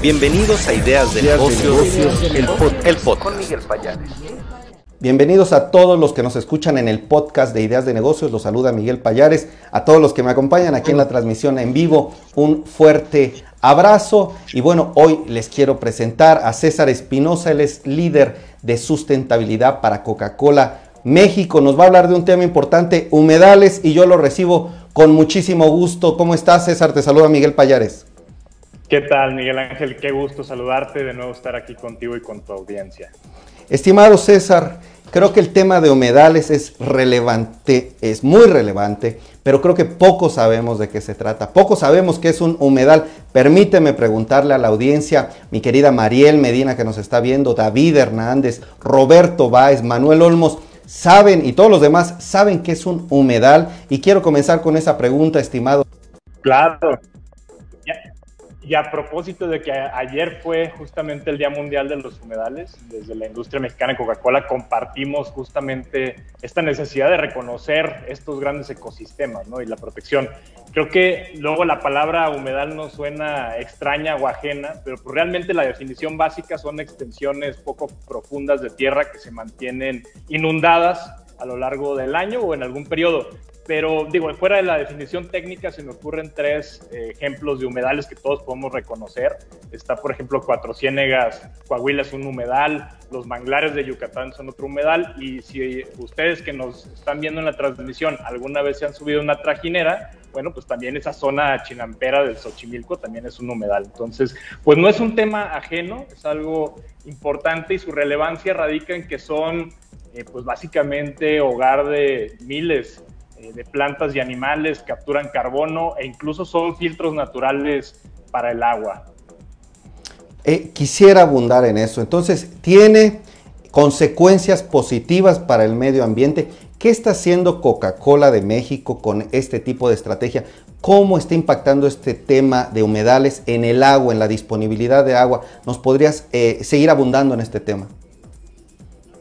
Bienvenidos a Ideas de Negocios, el, podcast. Con Miguel Payares. Bienvenidos a todos los que nos escuchan en el podcast de Ideas de Negocios. Los saluda Miguel Payares. A todos los que me acompañan aquí en la transmisión en vivo, un fuerte abrazo. Y bueno, hoy les quiero presentar a César Espinosa. Él es líder de sustentabilidad para Coca-Cola México. Nos va a hablar de un tema importante, humedales, y yo lo recibo con muchísimo gusto. ¿Cómo estás, César? Te saluda Miguel Payares. ¿Qué tal, Miguel Ángel? Qué gusto saludarte, de nuevo estar aquí contigo y con tu audiencia. Estimado César, creo que el tema de humedales es relevante, es muy relevante, pero creo que poco sabemos de qué se trata. Poco sabemos qué es un humedal. Permíteme preguntarle a la audiencia, mi querida Mariel Medina que nos está viendo, David Hernández, Roberto Báez, Manuel Olmos, saben y todos los demás saben qué es un humedal. Y quiero comenzar con esa pregunta, estimado. Claro. Y a propósito de que ayer fue justamente el Día Mundial de los Humedales, desde la industria mexicana Coca-Cola compartimos justamente esta necesidad de reconocer estos grandes ecosistemas ¿no? y la protección. Creo que luego la palabra humedal no suena extraña o ajena, pero pues realmente la definición básica son extensiones poco profundas de tierra que se mantienen inundadas a lo largo del año o en algún periodo. Pero digo, fuera de la definición técnica se me ocurren tres eh, ejemplos de humedales que todos podemos reconocer. Está, por ejemplo, Cuatro Ciénegas, Coahuila es un humedal, los manglares de Yucatán son otro humedal. Y si ustedes que nos están viendo en la transmisión alguna vez se han subido una trajinera, bueno, pues también esa zona chinampera del Xochimilco también es un humedal. Entonces, pues no es un tema ajeno, es algo importante y su relevancia radica en que son, eh, pues básicamente hogar de miles eh, de plantas y animales, capturan carbono e incluso son filtros naturales para el agua. Eh, quisiera abundar en eso. Entonces, tiene consecuencias positivas para el medio ambiente. ¿Qué está haciendo Coca-Cola de México con este tipo de estrategia? ¿Cómo está impactando este tema de humedales en el agua, en la disponibilidad de agua? ¿Nos podrías seguir abundando en este tema?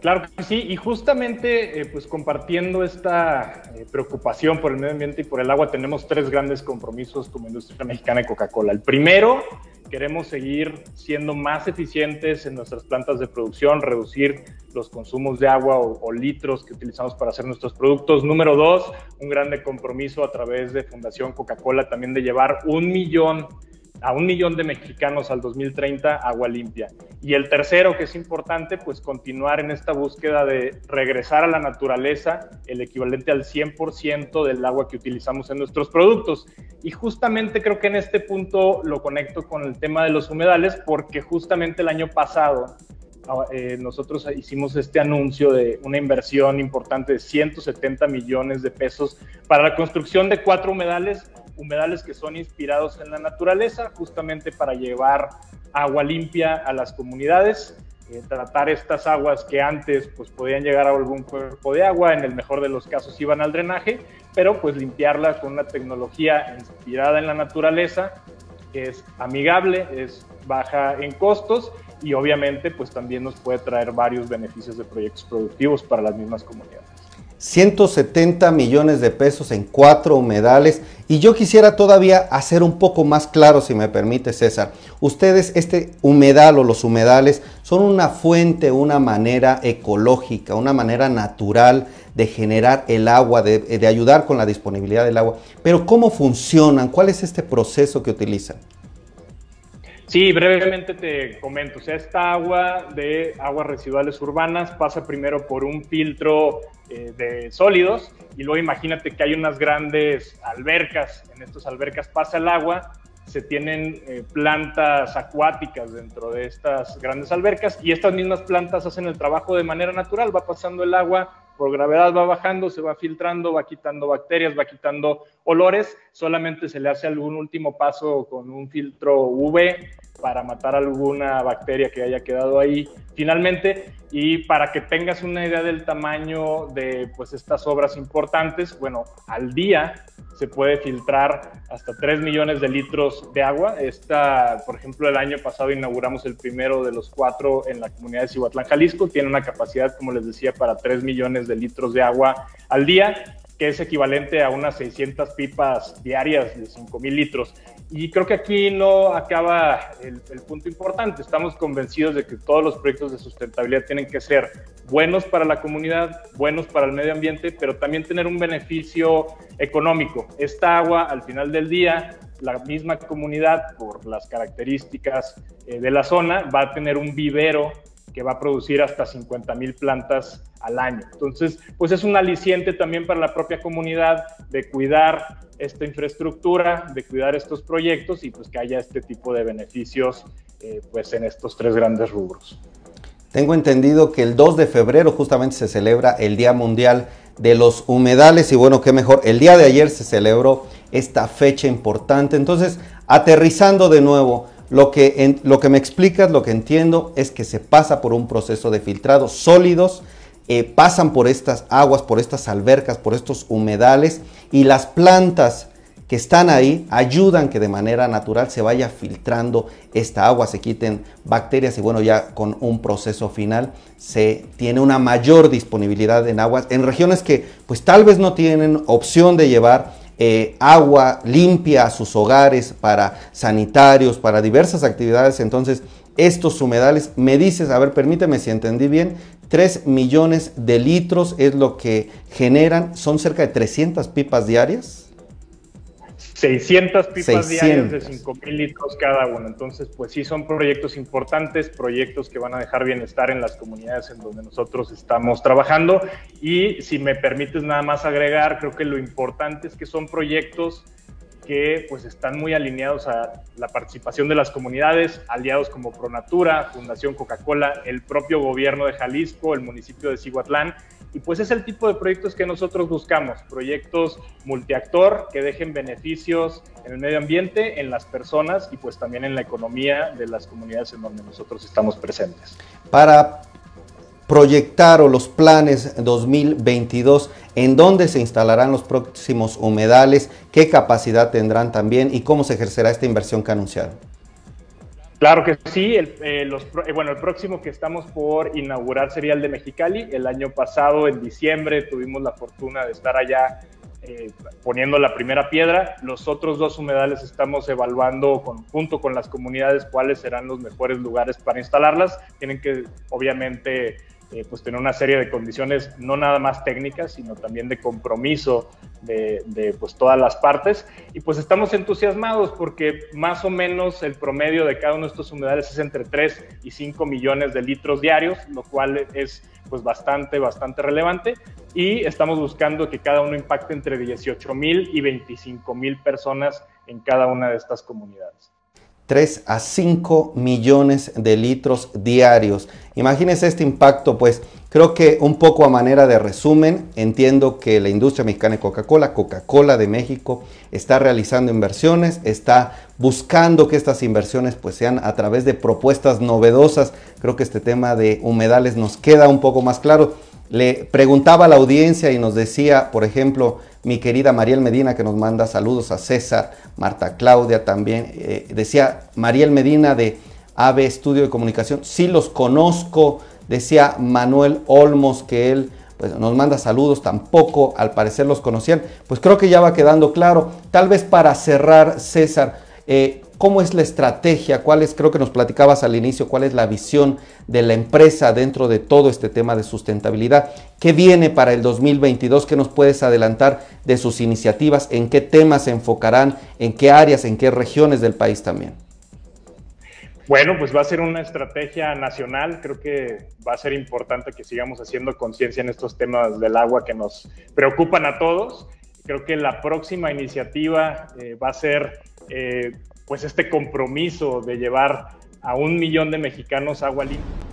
Claro que sí, y justamente eh, pues compartiendo esta eh, preocupación por el medio ambiente y por el agua, tenemos tres grandes compromisos como industria mexicana de Coca-Cola. El primero, queremos seguir siendo más eficientes en nuestras plantas de producción, reducir los consumos de agua o, o litros que utilizamos para hacer nuestros productos. Número dos, un grande compromiso a través de Fundación Coca-Cola también de llevar un millón a un millón de mexicanos al 2030 agua limpia. Y el tercero, que es importante, pues continuar en esta búsqueda de regresar a la naturaleza el equivalente al 100% del agua que utilizamos en nuestros productos. Y justamente creo que en este punto lo conecto con el tema de los humedales, porque justamente el año pasado ah, eh, nosotros hicimos este anuncio de una inversión importante de 170 millones de pesos para la construcción de cuatro humedales humedales que son inspirados en la naturaleza, justamente para llevar agua limpia a las comunidades, eh, tratar estas aguas que antes pues podían llegar a algún cuerpo de agua, en el mejor de los casos iban al drenaje, pero pues limpiarla con una tecnología inspirada en la naturaleza, es amigable, es baja en costos y obviamente pues también nos puede traer varios beneficios de proyectos productivos para las mismas comunidades. 170 millones de pesos en cuatro humedales. Y yo quisiera todavía hacer un poco más claro, si me permite César. Ustedes, este humedal o los humedales son una fuente, una manera ecológica, una manera natural de generar el agua, de, ayudar con la disponibilidad del agua. Pero ¿cómo funcionan? ¿Cuál es este proceso que utilizan? Sí, brevemente te comento. O sea, esta agua de aguas residuales urbanas pasa primero por un filtro eh, de sólidos y luego imagínate que hay unas grandes albercas. En estas albercas pasa el agua, se tienen eh, plantas acuáticas dentro de estas grandes albercas y estas mismas plantas hacen el trabajo de manera natural. Va pasando el agua por gravedad va bajando, se va filtrando, va quitando bacterias, va quitando olores, solamente se le hace algún último paso con un filtro UV para matar alguna bacteria que haya quedado ahí finalmente y para que tengas una idea del tamaño de pues estas obras importantes, bueno, al día se puede filtrar hasta 3 millones de litros de agua. Esta, por ejemplo, el año pasado inauguramos el primero de los cuatro en la comunidad de Cihuatlán, Jalisco. Tiene una capacidad, como les decía, para 3 millones de litros de agua al día. Que es equivalente a unas 600 pipas diarias de 5 mil litros. Y creo que aquí no acaba el, punto importante. Estamos convencidos de que todos los proyectos de sustentabilidad tienen que ser buenos para la comunidad, buenos para el medio ambiente, pero también tener un beneficio económico. Esta agua, al final del día, la misma comunidad, por las características eh, de la zona, va a tener un vivero que va a producir hasta 50 mil plantas al año. Entonces, pues es un aliciente también para la propia comunidad de cuidar esta infraestructura, de cuidar estos proyectos y pues que haya este tipo de beneficios eh, pues en estos tres grandes rubros. Tengo entendido que el 2 de febrero justamente se celebra el Día Mundial de los Humedales y bueno, qué mejor, el día de ayer se celebró esta fecha importante. Entonces, aterrizando de nuevo, lo que, lo que me explicas, lo que entiendo es que se pasa por un proceso de filtrado sólidos, eh, pasan por estas aguas, por estas albercas, por estos humedales y las plantas que están ahí ayudan que de manera natural se vaya filtrando esta agua, se quiten bacterias y bueno, ya con un proceso final se tiene una mayor disponibilidad en aguas en regiones que pues tal vez no tienen opción de llevar eh, agua limpia a sus hogares, para sanitarios, para diversas actividades. Entonces, estos humedales, me dices, a ver, permíteme si entendí bien, 3 millones de litros es lo que generan, son cerca de 300 pipas diarias. 600 pipas diarias de 5 mil litros cada uno. Entonces, pues sí, son proyectos importantes, proyectos que van a dejar bienestar en las comunidades en donde nosotros estamos trabajando. Y si me permites nada más agregar, creo que lo importante es que son proyectos que pues están muy alineados a la participación de las comunidades, aliados como Pronatura, Fundación Coca-Cola, el propio gobierno de Jalisco, el municipio de Cihuatlán, y pues es el tipo de proyectos que nosotros buscamos, proyectos multiactor que dejen beneficios en el medio ambiente, en las personas y pues también en la economía de las comunidades en donde nosotros estamos presentes. Para proyectar los planes 2022, en dónde se instalarán los próximos humedales, qué capacidad tendrán también y cómo se ejercerá esta inversión que anunciaron. Claro que sí. El, eh, eh, bueno, el próximo que estamos por inaugurar sería el de Mexicali. El año pasado, en diciembre, tuvimos la fortuna de estar allá eh, poniendo la primera piedra. Los otros dos humedales estamos evaluando junto con las comunidades cuáles serán los mejores lugares para instalarlas. Tienen que, obviamente, pues tener una serie de condiciones no nada más técnicas, sino también de compromiso de, pues todas las partes. Y pues estamos entusiasmados porque más o menos el promedio de cada uno de estos humedales es entre 3 y 5 millones de litros diarios, lo cual es pues bastante, bastante relevante. Y estamos buscando que cada uno impacte entre 18 mil y 25 mil personas en cada una de estas comunidades. 3 a 5 millones de litros diarios. Imagínense este impacto, pues creo que un poco a manera de resumen, entiendo que la industria mexicana de Coca-Cola, Coca-Cola de México, está realizando inversiones, está buscando que estas inversiones pues sean a través de propuestas novedosas. Creo que este tema de humedales nos queda un poco más claro. Le preguntaba a la audiencia y nos decía, por ejemplo, mi querida Mariel Medina que nos manda saludos a César, Marta Claudia también, eh, decía Mariel Medina de AVE Estudio de Comunicación, sí los conozco, decía Manuel Olmos que él pues, nos manda saludos, tampoco al parecer los conocían, pues creo que ya va quedando claro, tal vez para cerrar César, eh, ¿Cómo es la estrategia? ¿Cuál es, creo que nos platicabas al inicio, cuál es la visión de la empresa dentro de todo este tema de sustentabilidad? ¿Qué viene para el 2022? ¿Qué nos puedes adelantar de sus iniciativas? ¿En qué temas se enfocarán? ¿En qué áreas? ¿En qué regiones del país también? Bueno, pues va a ser una estrategia nacional. Creo que va a ser importante que sigamos haciendo conciencia en estos temas del agua que nos preocupan a todos. Creo que la próxima iniciativa eh, va a ser eh, pues este compromiso de llevar a un millón de mexicanos agua limpia.